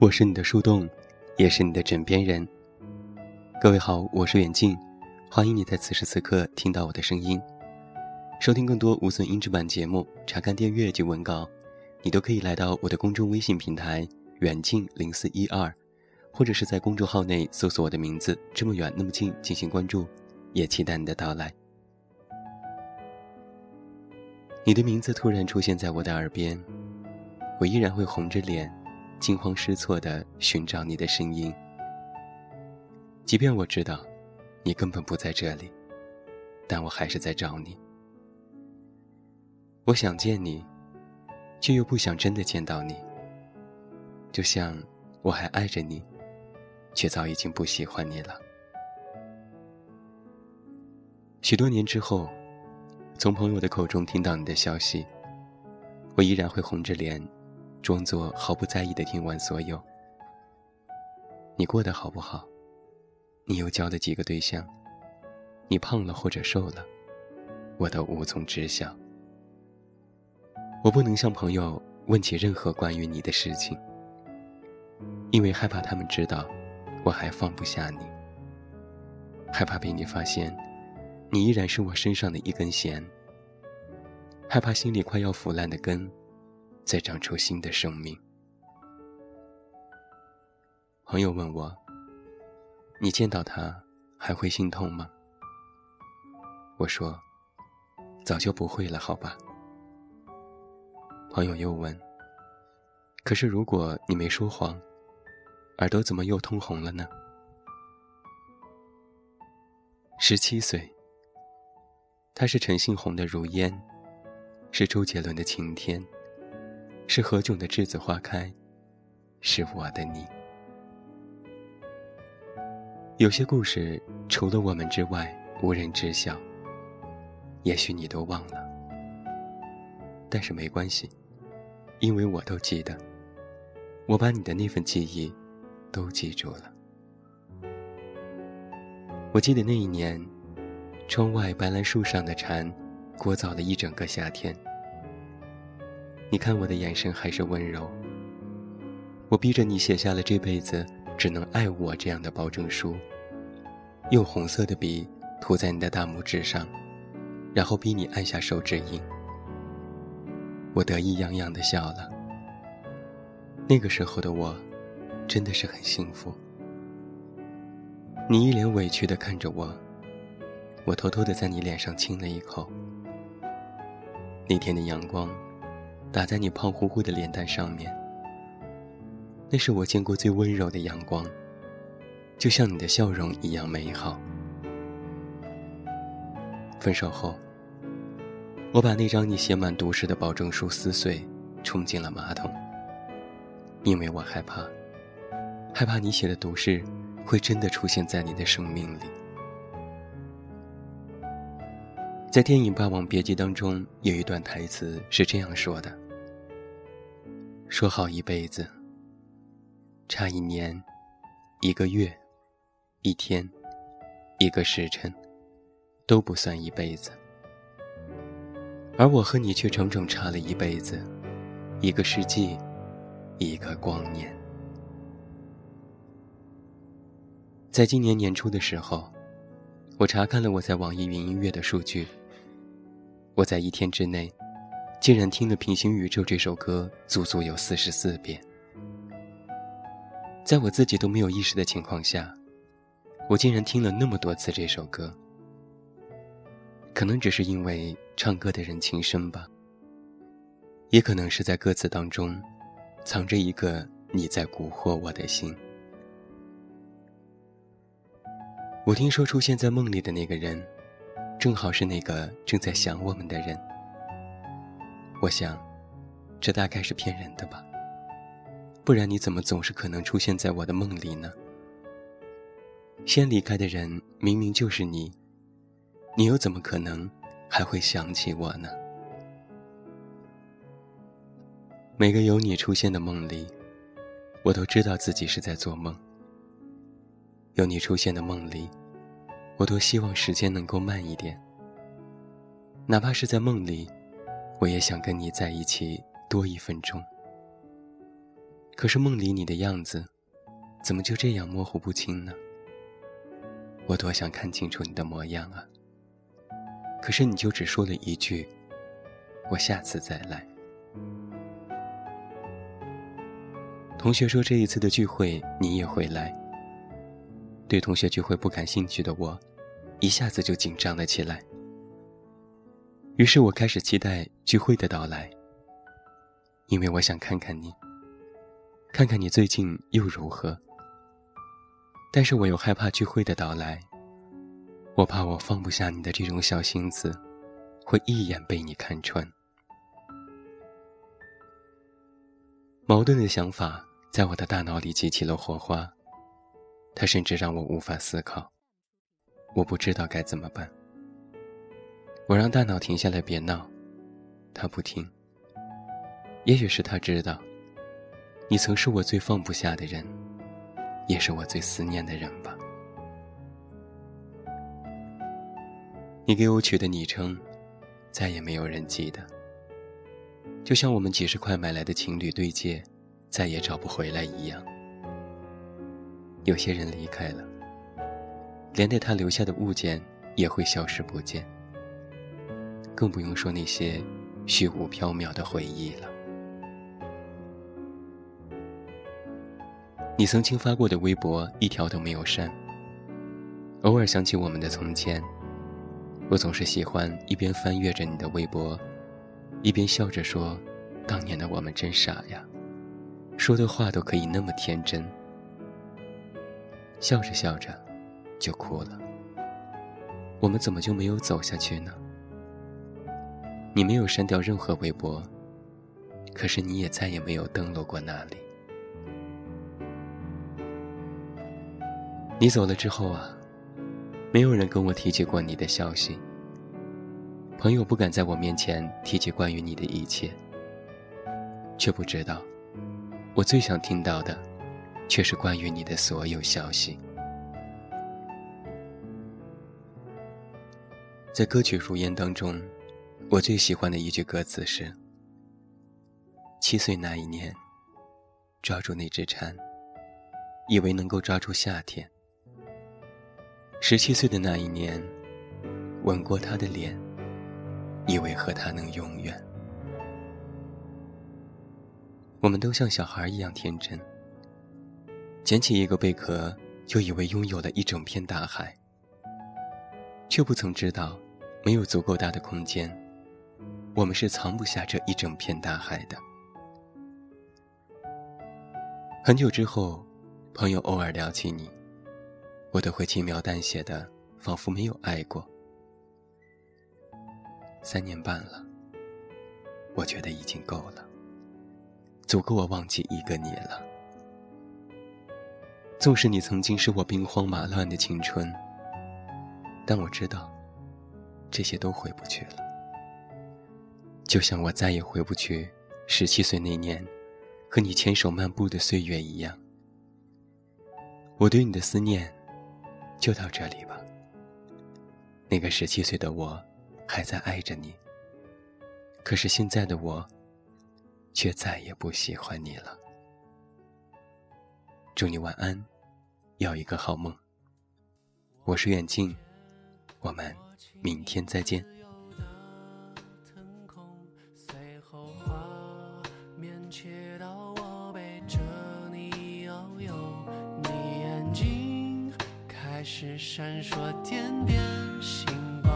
我是你的树洞，也是你的枕边人。各位好，我是远近，欢迎你在此时此刻听到我的声音。收听更多无损音质版节目，查看订阅及文稿，你都可以来到我的公众微信平台“远近零四一二”，或者是在公众号内搜索我的名字“这么远那么近”进行关注，也期待你的到来。你的名字突然出现在我的耳边，我依然会红着脸，惊慌失措地寻找你的身影，即便我知道你根本不在这里，但我还是在找你。我想见你，却又不想真的见到你。就像我还爱着你，却早已经不喜欢你了。许多年之后，从朋友的口中听到你的消息，我依然会红着脸，装作毫不在意的听完所有。你过得好不好？你又交了几个对象？你胖了或者瘦了？我都无从知晓。我不能向朋友问起任何关于你的事情，因为害怕他们知道我还放不下你，害怕被你发现，你依然是我身上的一根弦，害怕心里快要腐烂的根再长出新的生命。朋友问我：“你见到他还会心痛吗？”我说：“早就不会了，好吧。”朋友又问：“可是如果你没说谎，耳朵怎么又通红了呢？”十七岁，他是陈信宏的如烟，是周杰伦的晴天，是何炅的栀子花开，是我的你。有些故事除了我们之外无人知晓，也许你都忘了，但是没关系。因为我都记得，我把你的那份记忆都记住了。我记得那一年，窗外白兰树上的蝉，聒噪了一整个夏天。你看我的眼神还是温柔。我逼着你写下了这辈子只能爱我这样的保证书，用红色的笔涂在你的大拇指上，然后逼你按下手指印。我得意洋洋地笑了。那个时候的我，真的是很幸福。你一脸委屈地看着我，我偷偷地在你脸上亲了一口。那天的阳光，打在你胖乎乎的脸蛋上面，那是我见过最温柔的阳光，就像你的笑容一样美好。分手后。我把那张你写满毒誓的保证书撕碎，冲进了马桶。因为我害怕，害怕你写的毒誓会真的出现在你的生命里。在电影《霸王别姬》当中，有一段台词是这样说的：“说好一辈子，差一年、一个月、一天、一个时辰，都不算一辈子。”而我和你却整整差了一辈子，一个世纪，一个光年。在今年年初的时候，我查看了我在网易云音乐的数据。我在一天之内，竟然听了《平行宇宙》这首歌足足有四十四遍。在我自己都没有意识的情况下，我竟然听了那么多次这首歌。可能只是因为唱歌的人情深吧，也可能是在歌词当中，藏着一个你在蛊惑我的心。我听说出现在梦里的那个人，正好是那个正在想我们的人。我想，这大概是骗人的吧，不然你怎么总是可能出现在我的梦里呢？先离开的人明明就是你。你又怎么可能还会想起我呢？每个有你出现的梦里，我都知道自己是在做梦。有你出现的梦里，我多希望时间能够慢一点，哪怕是在梦里，我也想跟你在一起多一分钟。可是梦里你的样子，怎么就这样模糊不清呢？我多想看清楚你的模样啊！可是你就只说了一句：“我下次再来。”同学说这一次的聚会你也会来。对同学聚会不感兴趣的我，一下子就紧张了起来。于是我开始期待聚会的到来，因为我想看看你，看看你最近又如何。但是我又害怕聚会的到来，我怕我放不下你的这种小心思，会一眼被你看穿。矛盾的想法在我的大脑里激起了火花，它甚至让我无法思考，我不知道该怎么办。我让大脑停下来，别闹，他不听。也许是他知道，你曾是我最放不下的人。也是我最思念的人吧。你给我取的昵称，再也没有人记得。就像我们几十块买来的情侣对戒，再也找不回来一样。有些人离开了，连带他留下的物件也会消失不见。更不用说那些虚无缥缈的回忆了。你曾经发过的微博一条都没有删。偶尔想起我们的从前，我总是喜欢一边翻阅着你的微博，一边笑着说：“当年的我们真傻呀，说的话都可以那么天真。”笑着笑着，就哭了。我们怎么就没有走下去呢？你没有删掉任何微博，可是你也再也没有登录过那里。你走了之后啊，没有人跟我提起过你的消息。朋友不敢在我面前提起关于你的一切，却不知道，我最想听到的，却是关于你的所有消息。在歌曲《如烟》当中，我最喜欢的一句歌词是：“七岁那一年，抓住那只蝉，以为能够抓住夏天。”十七岁的那一年，吻过他的脸，以为和他能永远。我们都像小孩一样天真，捡起一个贝壳，就以为拥有了一整片大海，却不曾知道，没有足够大的空间，我们是藏不下这一整片大海的。很久之后，朋友偶尔聊起你。我都会轻描淡写的，仿佛没有爱过。三年半了，我觉得已经够了，足够我忘记一个你了。纵使你曾经是我兵荒马乱的青春，但我知道，这些都回不去了。就像我再也回不去十七岁那年，和你牵手漫步的岁月一样。我对你的思念。就到这里吧。那个十七岁的我，还在爱着你。可是现在的我，却再也不喜欢你了。祝你晚安，要一个好梦。我是远近，我们明天再见。是闪烁点点星光，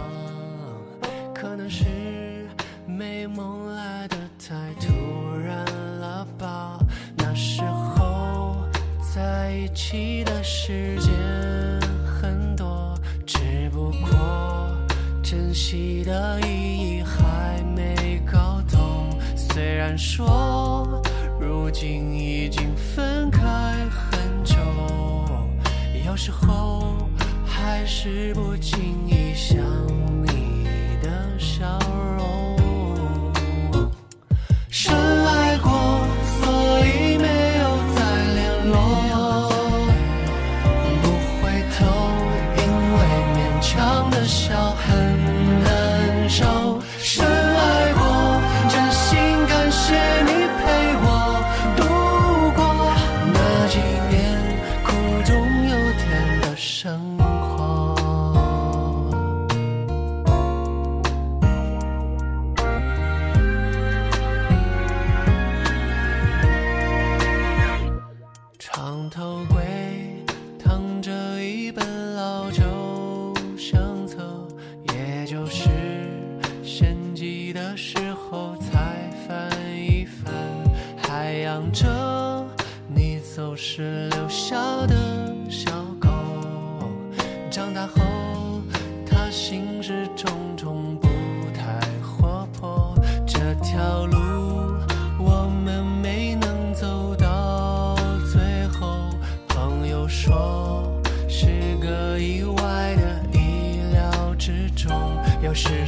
可能是美梦来得太突然了吧？那时候在一起的时间起的意义还没搞懂。虽然说如今已经分开很久，有时候。还是不经意想你的笑容。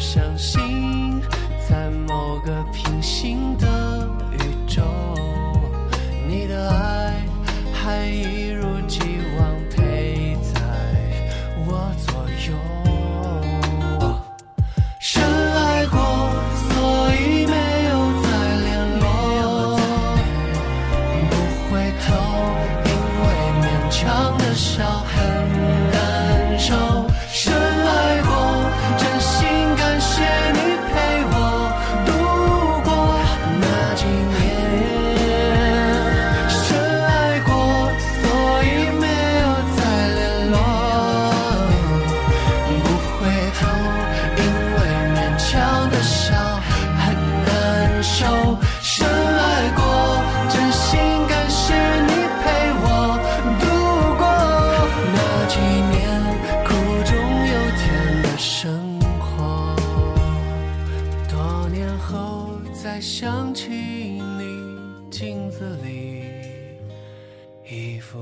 相信在某个平行的才想起你，镜子里一副。